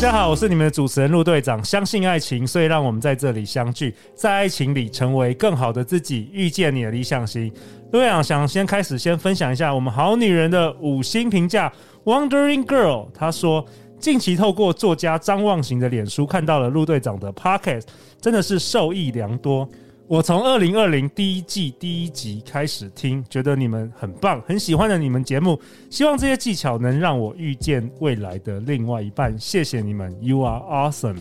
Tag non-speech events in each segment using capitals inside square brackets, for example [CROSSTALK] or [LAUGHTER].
大家好，我是你们的主持人陆队长。相信爱情，所以让我们在这里相聚，在爱情里成为更好的自己，遇见你的理想型。陆队长想先开始，先分享一下我们好女人的五星评价。Wondering Girl，她说近期透过作家张望行的脸书看到了陆队长的 Pocket，真的是受益良多。我从二零二零第一季第一集开始听，觉得你们很棒，很喜欢的你们节目。希望这些技巧能让我遇见未来的另外一半。谢谢你们，You are awesome。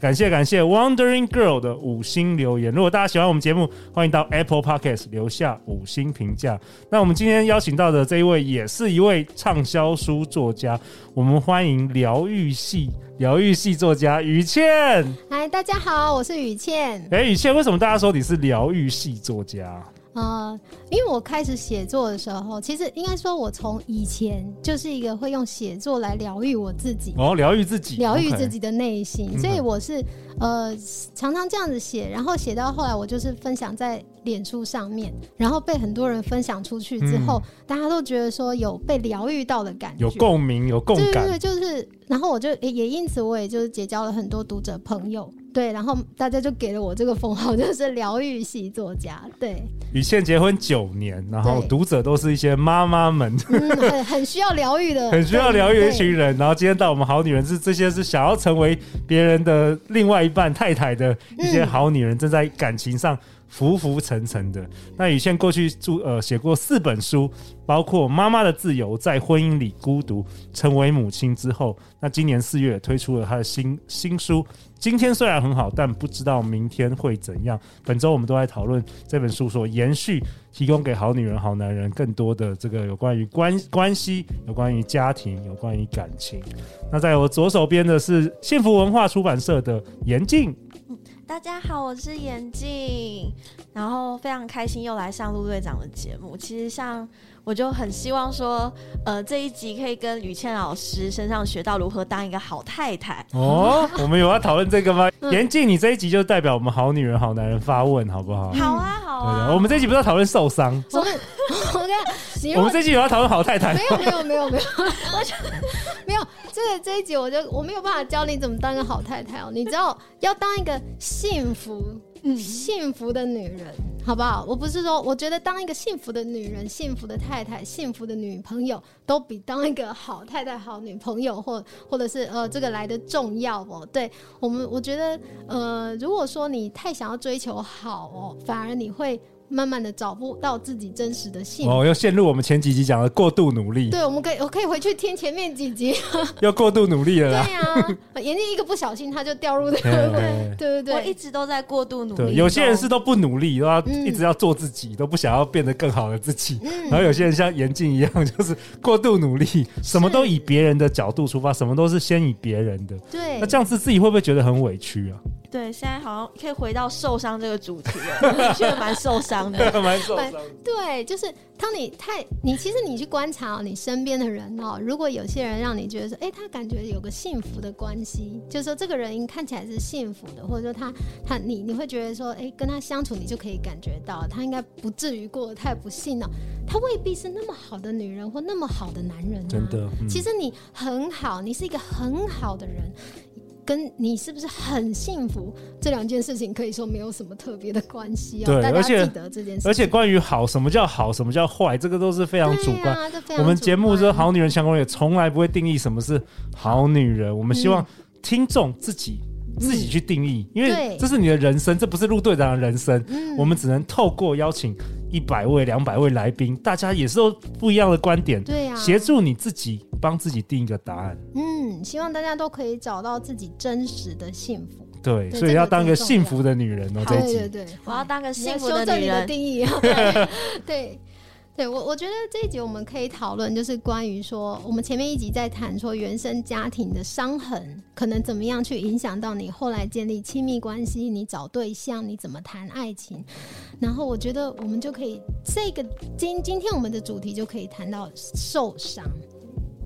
感谢感谢 Wondering Girl 的五星留言。如果大家喜欢我们节目，欢迎到 Apple Podcast 留下五星评价。那我们今天邀请到的这一位，也是一位畅销书作家。我们欢迎疗愈系疗愈系作家于倩。嗨，大家好，我是于倩。哎、欸，语茜，为什么大家说你是疗愈系作家？呃，因为我开始写作的时候，其实应该说，我从以前就是一个会用写作来疗愈我自己，哦，疗愈自己，疗愈自己的内心.所以我是。呃，常常这样子写，然后写到后来，我就是分享在脸书上面，然后被很多人分享出去之后，嗯、大家都觉得说有被疗愈到的感觉，有共鸣，有共感，对对对，就是，然后我就也也因此我也就是结交了很多读者朋友，对，然后大家就给了我这个封号，就是疗愈系作家。对，语茜结婚九年，然后读者都是一些妈妈们，嗯、很很需要疗愈的，[LAUGHS] 很需要疗愈的一群人，然后今天到我们好女人是这些是想要成为别人的另外一半太太的一些好女人，正在感情上浮浮沉沉的。那语茜过去着呃写过四本书，包括《妈妈的自由》、在婚姻里孤独、成为母亲之后。那今年四月推出了她的新新书。今天虽然很好，但不知道明天会怎样。本周我们都在讨论这本书所延续，提供给好女人、好男人更多的这个有关于关关系、有关于家庭、有关于感情。那在我左手边的是幸福文化出版社的严静。大家好，我是妍静，然后非常开心又来上陆队长的节目。其实像。我就很希望说，呃，这一集可以跟雨倩老师身上学到如何当一个好太太。哦，[LAUGHS] 我们有要讨论这个吗？[LAUGHS] 妍静，你这一集就代表我们好女人、好男人发问，好不好？好啊，好啊。我们这一集不是要讨论受伤？[LAUGHS] 我们，我们这一集有要讨论好太太？没有，没有，没有，没有。我就没有这个这一集，我就我没有办法教你怎么当个好太太哦。你知道，要当一个幸福。嗯，幸福的女人，好不好？我不是说，我觉得当一个幸福的女人、幸福的太太、幸福的女朋友，都比当一个好太太、好女朋友，或或者是呃这个来的重要哦。对我们，我觉得呃，如果说你太想要追求好哦，反而你会。慢慢的找不到自己真实的幸福哦，又陷入我们前几集讲的过度努力。对，我们可以我可以回去听前面几集，[LAUGHS] 又过度努力了啦。对呀、啊，妍静一个不小心他就掉入那个，对对对，我一直都在过度努力。对，有些人是都不努力，都要一直要做自己，嗯、都不想要变得更好的自己。嗯、然后有些人像严静一样，[LAUGHS] 就是过度努力，什么都以别人的角度出发，什么都是先以别人的。对，那这样子自己会不会觉得很委屈啊？对，现在好像可以回到受伤这个主题了，[LAUGHS] 觉得蛮受伤的，[LAUGHS] 蛮受伤。对，就是当你太你其实你去观察你身边的人哦，如果有些人让你觉得说，哎，他感觉有个幸福的关系，就是说这个人看起来是幸福的，或者说他他你你会觉得说，哎，跟他相处你就可以感觉到他应该不至于过得太不幸了。他未必是那么好的女人或那么好的男人啊，真的。嗯，其实你很好，你是一个很好的人。跟你是不是很幸福这两件事情可以说没有什么特别的关系啊。对，而且记得这件事。而且关于好，什么叫好，什么叫坏，这个都是非常主观。啊、主观我们节目说好女人相关》也，从来不会定义什么是好女人。我们希望听众自己、嗯、自己去定义，因为这是你的人生，这不是陆队长的人生。嗯、我们只能透过邀请一百位、两百位来宾，大家也是都不一样的观点，对啊，协助你自己。帮自己定一个答案。嗯，希望大家都可以找到自己真实的幸福。对，对所以要当个幸福的女人哦。对对对，我要当个幸福的女人。的定义。[LAUGHS] 对，对，对我，我觉得这一集我们可以讨论，就是关于说，我们前面一集在谈说原生家庭的伤痕，可能怎么样去影响到你后来建立亲密关系，你找对象，你怎么谈爱情。然后我觉得我们就可以，这个今今天我们的主题就可以谈到受伤。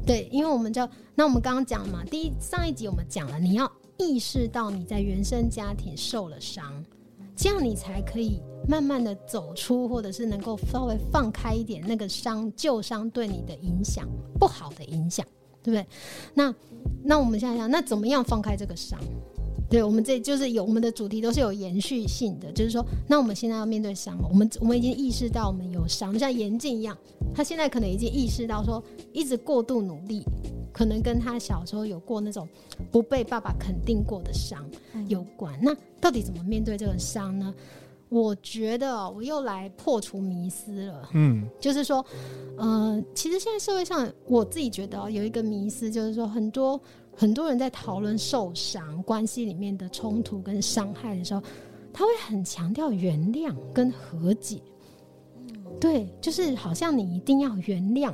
对，因为我们就那我们刚刚讲嘛，第一上一集我们讲了，你要意识到你在原生家庭受了伤，这样你才可以。慢慢的走出，或者是能够稍微放开一点那个伤旧伤对你的影响，不好的影响，对不对？那那我们现在想，那怎么样放开这个伤？对，我们这就是有我们的主题都是有延续性的，就是说，那我们现在要面对伤了，我们我们已经意识到我们有伤，像严静一样，他现在可能已经意识到说，一直过度努力，可能跟他小时候有过那种不被爸爸肯定过的伤有关。那到底怎么面对这个伤呢？我觉得我又来破除迷思了，嗯，就是说，呃，其实现在社会上，我自己觉得有一个迷思，就是说，很多很多人在讨论受伤关系里面的冲突跟伤害的时候，他会很强调原谅跟和解，对，就是好像你一定要原谅。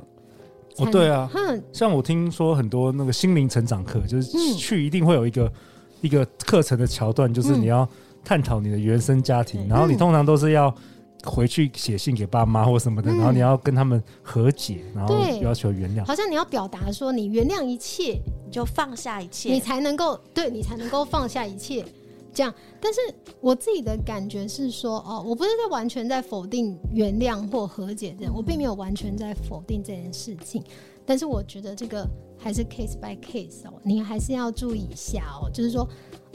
哦，对啊，像我听说很多那个心灵成长课，就是去一定会有一个、嗯、一个课程的桥段，就是你要。探讨你的原生家庭，然后你通常都是要回去写信给爸妈或什么的，嗯、然后你要跟他们和解，然后要求原谅。好像你要表达说你原谅一切，你就放下一切，你才能够对你才能够放下一切。这样，但是我自己的感觉是说，哦，我不是在完全在否定原谅或和解这样，我并没有完全在否定这件事情，但是我觉得这个还是 case by case 哦，你还是要注意一下哦，就是说。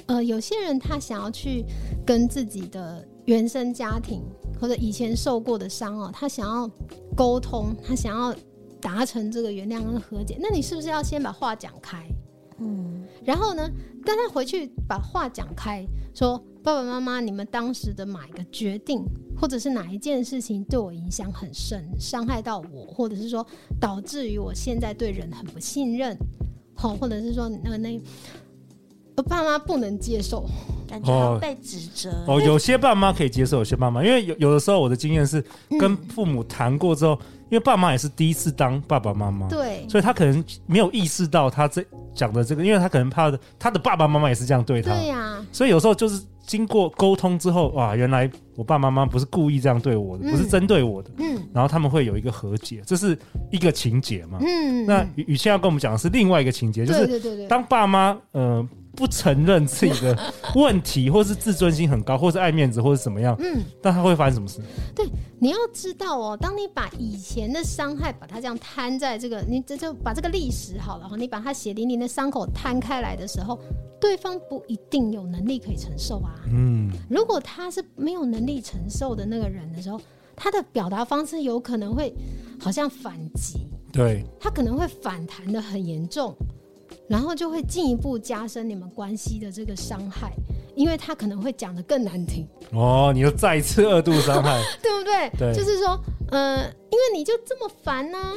呃，有些人他想要去跟自己的原生家庭或者以前受过的伤哦，他想要沟通，他想要达成这个原谅跟和解，那你是不是要先把话讲开？嗯，然后呢，但他回去把话讲开，说爸爸妈妈，你们当时的哪一个决定，或者是哪一件事情对我影响很深，伤害到我，或者是说导致于我现在对人很不信任，好，或者是说那个那。我爸妈不能接受，感觉要被指责。哦，哦，有些爸妈可以接受，有些爸妈，因为有有的时候我的经验是跟父母谈过之后，嗯、因为爸妈也是第一次当爸爸妈妈，对，所以他可能没有意识到他这讲的这个，因为他可能怕的他的爸爸妈妈也是这样对他，对呀、啊，所以有时候就是经过沟通之后，哇，原来我爸爸妈妈不是故意这样对我的，嗯、不是针对我的，嗯，然后他们会有一个和解，这是一个情节嘛，嗯，那雨倩要跟我们讲的是另外一个情节，就是当爸妈，呃。不承认自己的问题，或是自尊心很高，或是爱面子，或是怎么样？嗯，但他会发生什么事？对，你要知道哦，当你把以前的伤害，把它这样摊在这个，你这就把这个历史好了哈，你把它血淋淋的伤口摊开来的时候，对方不一定有能力可以承受啊。嗯，如果他是没有能力承受的那个人的时候，他的表达方式有可能会好像反击，对，他可能会反弹的很严重。然后就会进一步加深你们关系的这个伤害，因为他可能会讲的更难听。哦，你又再一次二度伤害，[LAUGHS] 对不对？对，就是说，嗯、呃，因为你就这么烦呢、啊，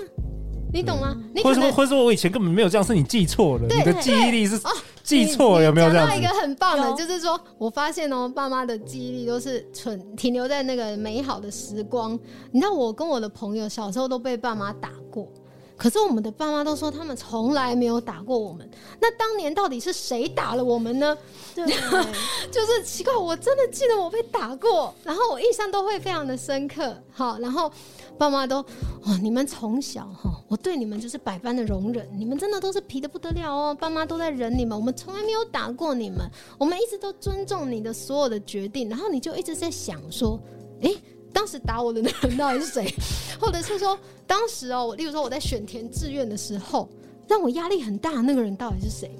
你懂吗？你或者说，或者说我以前根本没有这样，是你记错了，你的记忆力是记错了，有没有这样？讲到一个很棒的，就是说我发现哦，爸妈的记忆力都是存停留在那个美好的时光。你知道，我跟我的朋友小时候都被爸妈打过。可是我们的爸妈都说他们从来没有打过我们，那当年到底是谁打了我们呢？对，[LAUGHS] 就是奇怪，我真的记得我被打过，然后我印象都会非常的深刻。好，然后爸妈都哦，你们从小哈，我对你们就是百般的容忍，你们真的都是皮的不得了哦，爸妈都在忍你们，我们从来没有打过你们，我们一直都尊重你的所有的决定，然后你就一直在想说，诶。当时打我的那个人到底是谁？[LAUGHS] 或者是说，当时哦，例如说我在选填志愿的时候，让我压力很大的那个人到底是谁？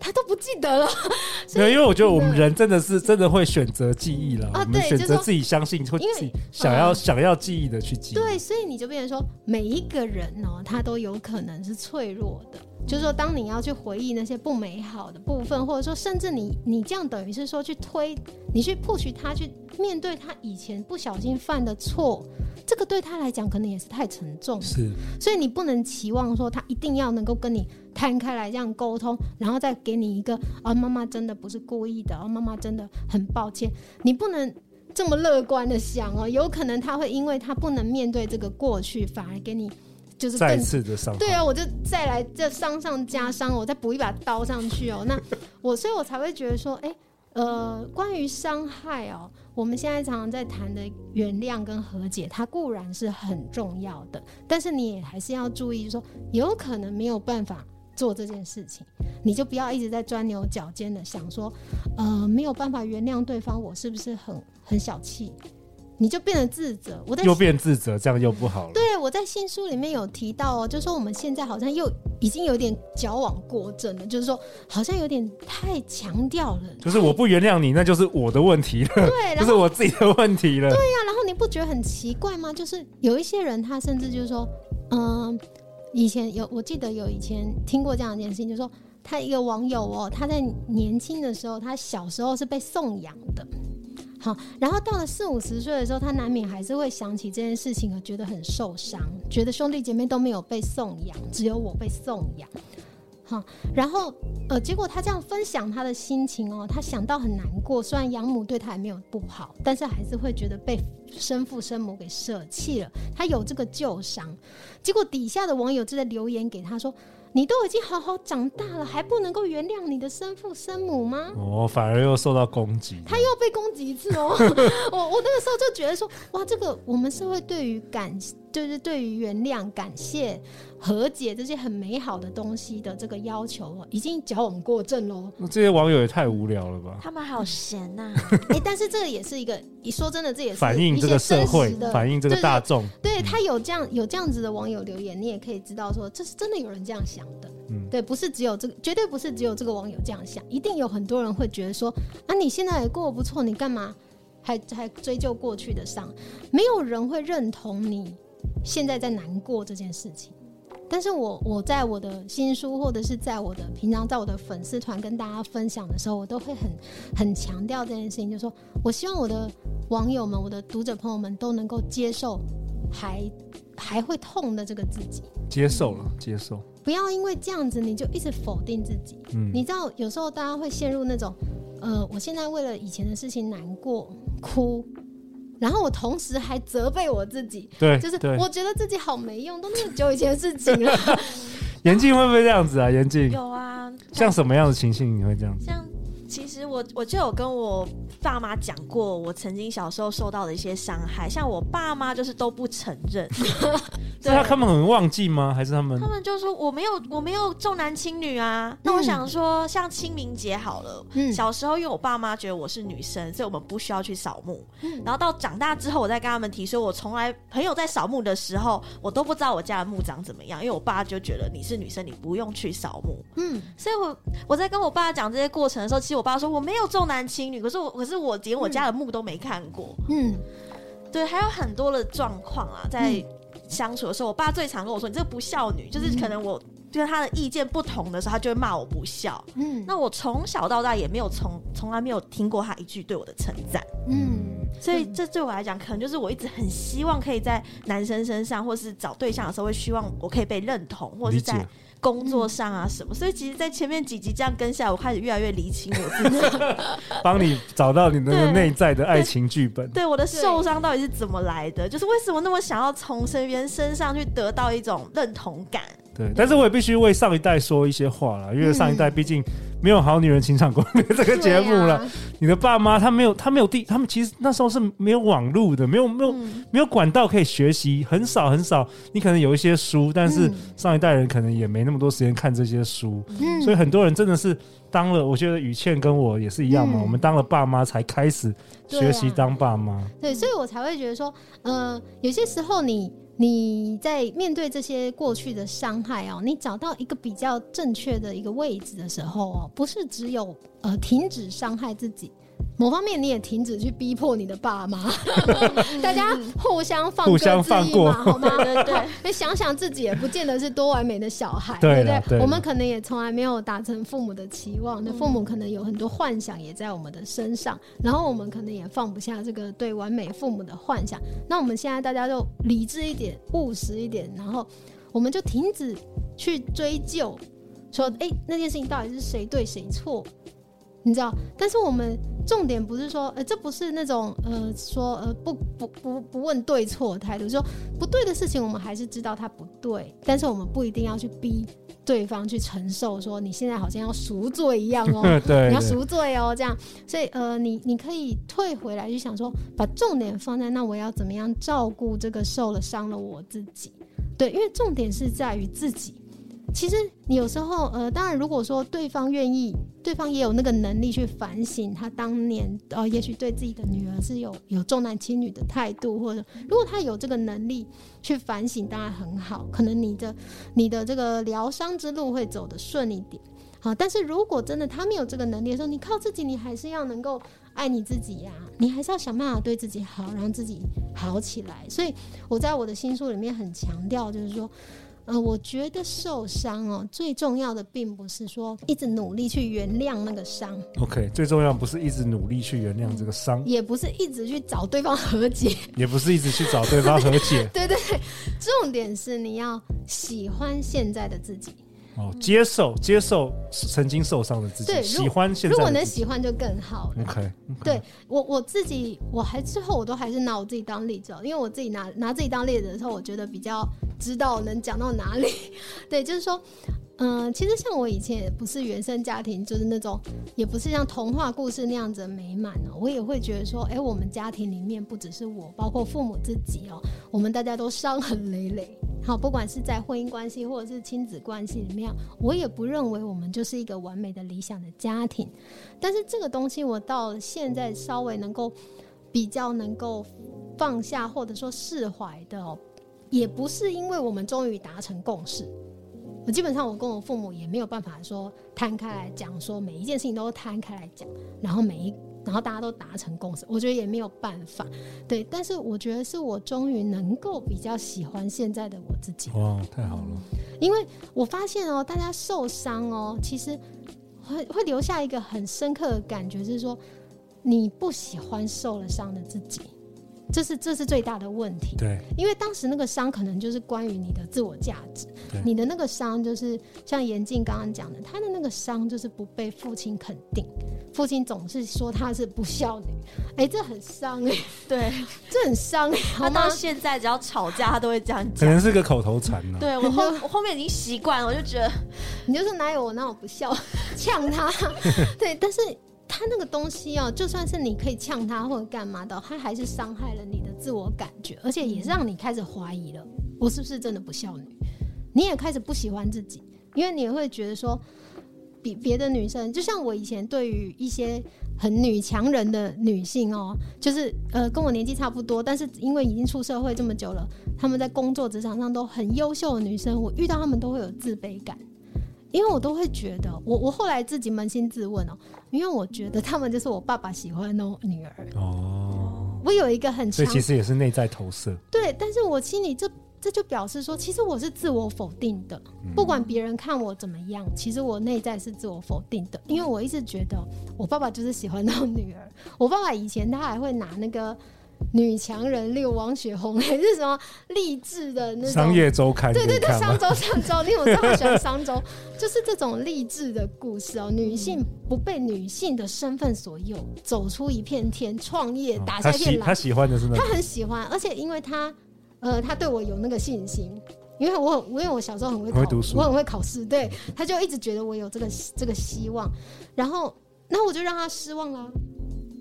他都不记得了。[LAUGHS] 没有，因为我觉得我们人真的是真的会选择记忆了。啊，对，选择自己相信会自己想要想要记忆的去记忆。对，所以你就变成说，每一个人哦，他都有可能是脆弱的。就是说，当你要去回忆那些不美好的部分，或者说，甚至你你这样等于是说去推，你去 push 他去面对他以前不小心犯的错，这个对他来讲可能也是太沉重。是，所以你不能期望说他一定要能够跟你摊开来这样沟通，然后再给你一个啊，妈妈真的不是故意的，啊，妈妈真的很抱歉。你不能这么乐观的想哦，有可能他会因为他不能面对这个过去，反而给你就是更再次的伤。对啊，我就再来这伤上加伤，我再补一把刀上去哦。那我所以，我才会觉得说，哎、欸，呃，关于伤害哦，我们现在常常在谈的原谅跟和解，它固然是很重要的，但是你也还是要注意，说有可能没有办法。做这件事情，你就不要一直在钻牛角尖的想说，呃，没有办法原谅对方，我是不是很很小气？你就变得自责，我在又变自责，这样又不好了。对，我在新书里面有提到哦，就是说我们现在好像又已经有点矫枉过正了，就是说好像有点太强调了，就是我不原谅你，那就是我的问题了，对，[LAUGHS] 就是我自己的问题了。对呀、啊，然后你不觉得很奇怪吗？就是有一些人，他甚至就是说，嗯、呃。以前有，我记得有以前听过这样一件事情，就是说他一个网友哦，他在年轻的时候，他小时候是被送养的，好，然后到了四五十岁的时候，他难免还是会想起这件事情而觉得很受伤，觉得兄弟姐妹都没有被送养，只有我被送养。好，然后呃，结果他这样分享他的心情哦，他想到很难过。虽然养母对他也没有不好，但是还是会觉得被生父生母给舍弃了，他有这个旧伤。结果底下的网友就在留言给他说。你都已经好好长大了，还不能够原谅你的生父生母吗？哦，反而又受到攻击，他又被攻击一次哦。[LAUGHS] 我我那个时候就觉得说，哇，这个我们社会对于感，就是对于原谅、感谢、和解这些很美好的东西的这个要求，已经矫枉过正喽。那这些网友也太无聊了吧？他们好闲呐、啊！哎、欸，但是这个也是一个，你说真的，这也是反映这个社会，反映这个大众。对，对他有这样有这样子的网友留言，你也可以知道说，这是真的有人这样想。的，嗯，对，不是只有这个，绝对不是只有这个网友这样想，一定有很多人会觉得说，啊，你现在也过得不错，你干嘛还还追究过去的伤？没有人会认同你现在在难过这件事情。但是我我在我的新书，或者是在我的平常在我的粉丝团跟大家分享的时候，我都会很很强调这件事情，就是说我希望我的网友们、我的读者朋友们都能够接受还还会痛的这个自己，接受了，接受。不要因为这样子你就一直否定自己。嗯，你知道有时候大家会陷入那种，呃，我现在为了以前的事情难过哭，然后我同时还责备我自己。对，就是我觉得自己好没用，都那么久以前的事情了。[LAUGHS] 严静会不会这样子啊？严静有啊，像什么样的情形你会这样子？像其实我我就有跟我爸妈讲过，我曾经小时候受到的一些伤害，像我爸妈就是都不承认。[LAUGHS] 是他他们很忘记吗？还是他们？他们就说我没有我没有重男轻女啊。那我想说，像清明节好了，嗯，小时候因为我爸妈觉得我是女生，所以我们不需要去扫墓。嗯，然后到长大之后，我再跟他们提说，我从来朋友在扫墓的时候，我都不知道我家的墓长怎么样，因为我爸就觉得你是女生，你不用去扫墓。嗯，所以我我在跟我爸讲这些过程的时候，其实我爸说我没有重男轻女，可是我可是我连我家的墓都没看过。嗯，对，还有很多的状况啊，在。嗯相处的时候，我爸最常跟我说：“你这个不孝女。”就是可能我跟他的意见不同的时候，他就会骂我不孝。嗯，那我从小到大也没有从从来没有听过他一句对我的称赞。嗯，所以这对我来讲，可能就是我一直很希望可以在男生身上，或是找对象的时候，会希望我可以被认同，或者是在工作上啊什么。所以其实，在前面几集这样跟下来，我开始越来越理清我自己，[LAUGHS] 帮你找到你那个 [LAUGHS] 内在的爱情剧本。对，对我的受伤到底是怎么来的？就是为什么那么想要从身边身上去得到一种认同感？对，但是我也必须为上一代说一些话了，因为上一代毕竟没有《好女人情场攻略》这个节目了。啊、你的爸妈他没有，他没有地，他们其实那时候是没有网络的，没有没有、嗯、没有管道可以学习，很少很少。你可能有一些书，但是上一代人可能也没那么多时间看这些书，嗯、所以很多人真的是当了。我觉得雨倩跟我也是一样嘛，嗯、我们当了爸妈才开始学习当爸妈。对，所以我才会觉得说，呃，有些时候你。你在面对这些过去的伤害哦，你找到一个比较正确的一个位置的时候哦，不是只有呃停止伤害自己。某方面你也停止去逼迫你的爸妈，[LAUGHS] 大家互相放过，互相放过，好吗？对 [LAUGHS] 对，你想想自己也不见得是多完美的小孩，对不对？我们可能也从来没有达成父母的期望，那父母可能有很多幻想也在我们的身上，然后我们可能也放不下这个对完美父母的幻想。那我们现在大家就理智一点，务实一点，然后我们就停止去追究，说，哎，那件事情到底是谁对谁错？你知道，但是我们重点不是说，呃，这不是那种呃说呃不不不不问对错的态度，说不对的事情我们还是知道它不对，但是我们不一定要去逼对方去承受，说你现在好像要赎罪一样哦，对，[LAUGHS] 对，你要赎罪哦，这样，所以呃，你你可以退回来就想说，把重点放在那我要怎么样照顾这个受了伤了我自己，对，因为重点是在于自己。其实你有时候，呃，当然，如果说对方愿意，对方也有那个能力去反省他当年，呃，也许对自己的女儿是有有重男轻女的态度，或者如果他有这个能力去反省，当然很好，可能你的你的这个疗伤之路会走得顺一点。好，但是如果真的他没有这个能力的时候，你靠自己，你还是要能够爱你自己呀，你还是要想办法对自己好，让自己好起来。所以我在我的新书里面很强调，就是说。呃，我觉得受伤哦，最重要的并不是说一直努力去原谅那个伤。OK，最重要不是一直努力去原谅这个伤，也不是一直去找对方和解，[LAUGHS] 也不是一直去找对方和解。[LAUGHS] 对对对，重点是你要喜欢现在的自己。哦，接受接受曾经受伤的自己，对，喜欢现在。如果能喜欢就更好了。OK，, okay. 对我我自己，我还之后我都还是拿我自己当例子，因为我自己拿拿自己当例子的时候，我觉得比较知道能讲到哪里。[LAUGHS] 对，就是说。嗯，其实像我以前也不是原生家庭，就是那种，也不是像童话故事那样子美满哦。我也会觉得说，哎，我们家庭里面不只是我，包括父母自己哦，我们大家都伤痕累累。好，不管是在婚姻关系或者是亲子关系里面，我也不认为我们就是一个完美的理想的家庭。但是这个东西，我到现在稍微能够比较能够放下或者说释怀的哦，也不是因为我们终于达成共识。我基本上，我跟我父母也没有办法说摊开来讲，说每一件事情都摊开来讲，然后每一，然后大家都达成共识，我觉得也没有办法。对，但是我觉得是我终于能够比较喜欢现在的我自己。哇，太好了！因为我发现哦，大家受伤哦，其实会会留下一个很深刻的感觉，就是说你不喜欢受了伤的自己。这是这是最大的问题，对，因为当时那个伤可能就是关于你的自我价值，你的那个伤就是像严静刚刚讲的，他的那个伤就是不被父亲肯定，父亲总是说他是不孝女，哎，这很伤哎、欸，对，[LAUGHS] 这很伤、欸，他到现在只要吵架，他都会这样讲，可能是个口头禅呢、啊。对我后我后面已经习惯了，我就觉得你就是哪有我那种不孝，[LAUGHS] 呛他，[LAUGHS] 对，但是。他那个东西哦，就算是你可以呛他或者干嘛的，他还是伤害了你的自我感觉，而且也让你开始怀疑了，我是不是真的不孝女？你也开始不喜欢自己，因为你会觉得说，比别的女生，就像我以前对于一些很女强人的女性哦，就是呃跟我年纪差不多，但是因为已经出社会这么久了，他们在工作职场上都很优秀的女生，我遇到他们都会有自卑感。因为我都会觉得，我我后来自己扪心自问哦，因为我觉得他们就是我爸爸喜欢的女儿哦。我有一个很强，所以其实也是内在投射。对，但是我心里这这就表示说，其实我是自我否定的，不管别人看我怎么样，其实我内在是自我否定的，因为我一直觉得我爸爸就是喜欢那种女儿。我爸爸以前他还会拿那个。女强人，例如王雪红，[LAUGHS] 还是什么励志的那种商业周刊？对对对，商周商周，因为我真的很喜欢商周，就是这种励志的故事哦。女性不被女性的身份所诱，走出一片天，创业，打下一片蓝。他喜欢的是那，他很喜欢，而且因为他，呃，他对我有那个信心，因为我，因为我小时候很会考，我很会考试，对，他就一直觉得我有这个这个希望，然后，那我就让他失望了，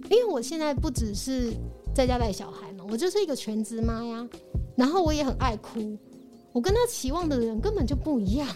因为我现在不只是。在家带小孩嘛，我就是一个全职妈呀，然后我也很爱哭，我跟他期望的人根本就不一样。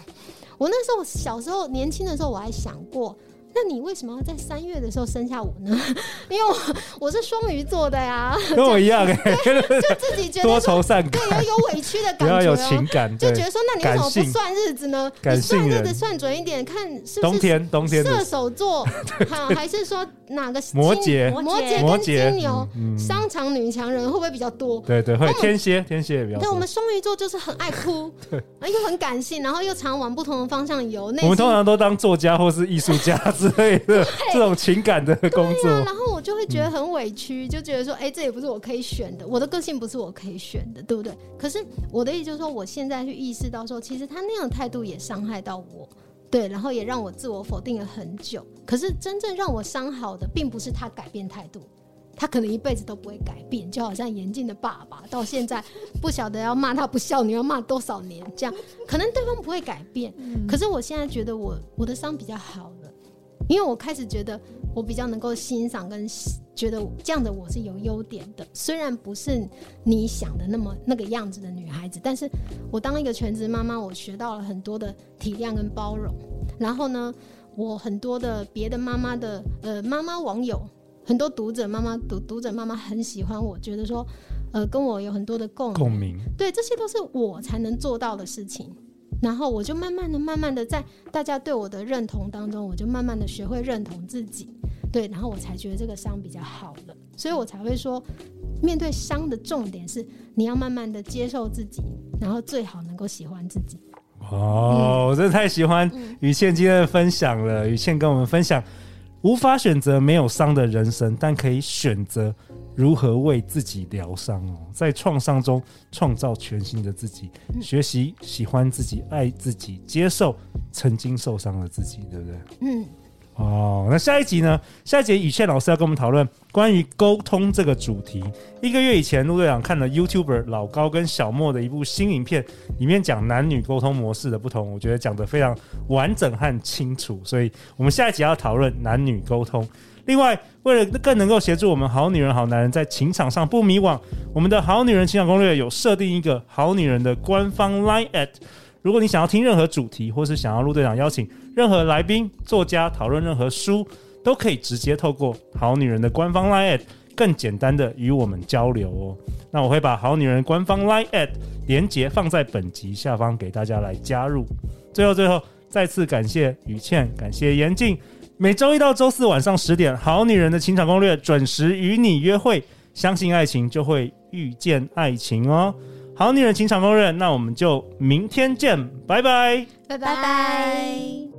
我那时候小时候年轻的时候，我还想过。那你为什么要在三月的时候生下我呢？[LAUGHS] 因为我我是双鱼座的呀，[LAUGHS] 跟我一样哎、欸，[LAUGHS] 就自己觉得多愁善感，对，有有委屈的感觉，要有情感，就觉得说，那你为什么不算日子呢？你算日子算准一点，看是不是冬天冬天射手座，好还是说哪个摩羯摩羯跟金牛商场女强人会不会比较多？对对，会天蝎天蝎也比较多。对，我们双鱼座就是很爱哭，对，[LAUGHS] 又很感性，然后又常往不同的方向游。我们通常都当作家或是艺术家。之类的这种情感的工作，啊，然后我就会觉得很委屈，嗯、就觉得说，哎、欸，这也不是我可以选的，我的个性不是我可以选的，对不对？可是我的意思就是说，我现在去意识到说，其实他那样的态度也伤害到我，对，然后也让我自我否定了很久。可是真正让我伤好的，并不是他改变态度，他可能一辈子都不会改变，就好像严静的爸爸到现在不晓得要骂他不孝女要骂多少年，这样可能对方不会改变。嗯、可是我现在觉得我我的伤比较好了，因为我开始觉得我比较能够欣赏跟觉得这样的我是有优点的，虽然不是你想的那么那个样子的女孩子，但是我当一个全职妈妈，我学到了很多的体谅跟包容。然后呢，我很多的别的妈妈的呃妈妈网友，很多读者妈妈读读者妈妈很喜欢我，觉得说呃跟我有很多的共共鸣，对，这些都是我才能做到的事情。然后我就慢慢的、慢慢的在大家对我的认同当中，我就慢慢的学会认同自己。对，然后我才觉得这个伤比较好了，所以我才会说，面对伤的重点是你要慢慢的接受自己，然后最好能够喜欢自己。哦，我真的太喜欢雨倩今天的分享了。雨倩跟我们分享，无法选择没有伤的人生，但可以选择如何为自己疗伤哦，在创伤中创造全新的自己，学习喜欢自己，爱自己，接受曾经受伤的自己，对不对？嗯。哦，那下一集呢？下一节雨倩老师要跟我们讨论关于沟通这个主题。一个月以前，陆队长看了 YouTuber 老高跟小莫的一部新影片，里面讲男女沟通模式的不同，我觉得讲得非常完整和清楚。所以我们下一集要讨论男女沟通。另外，为了更能够协助我们好女人、好男人在情场上不迷惘，我们的好女人情场攻略有设定一个好女人的官方 Line at。如果你想要听任何主题，或是想要陆队长邀请任何来宾、作家讨论任何书，都可以直接透过好女人的官方 Line@ 更简单的与我们交流哦。那我会把好女人官方 Line@ 连接放在本集下方给大家来加入。最后，最后再次感谢于倩，感谢严静。每周一到周四晚上十点，好女人的情场攻略准时与你约会。相信爱情，就会遇见爱情哦。好女人情场攻略，那我们就明天见，拜拜拜，拜拜。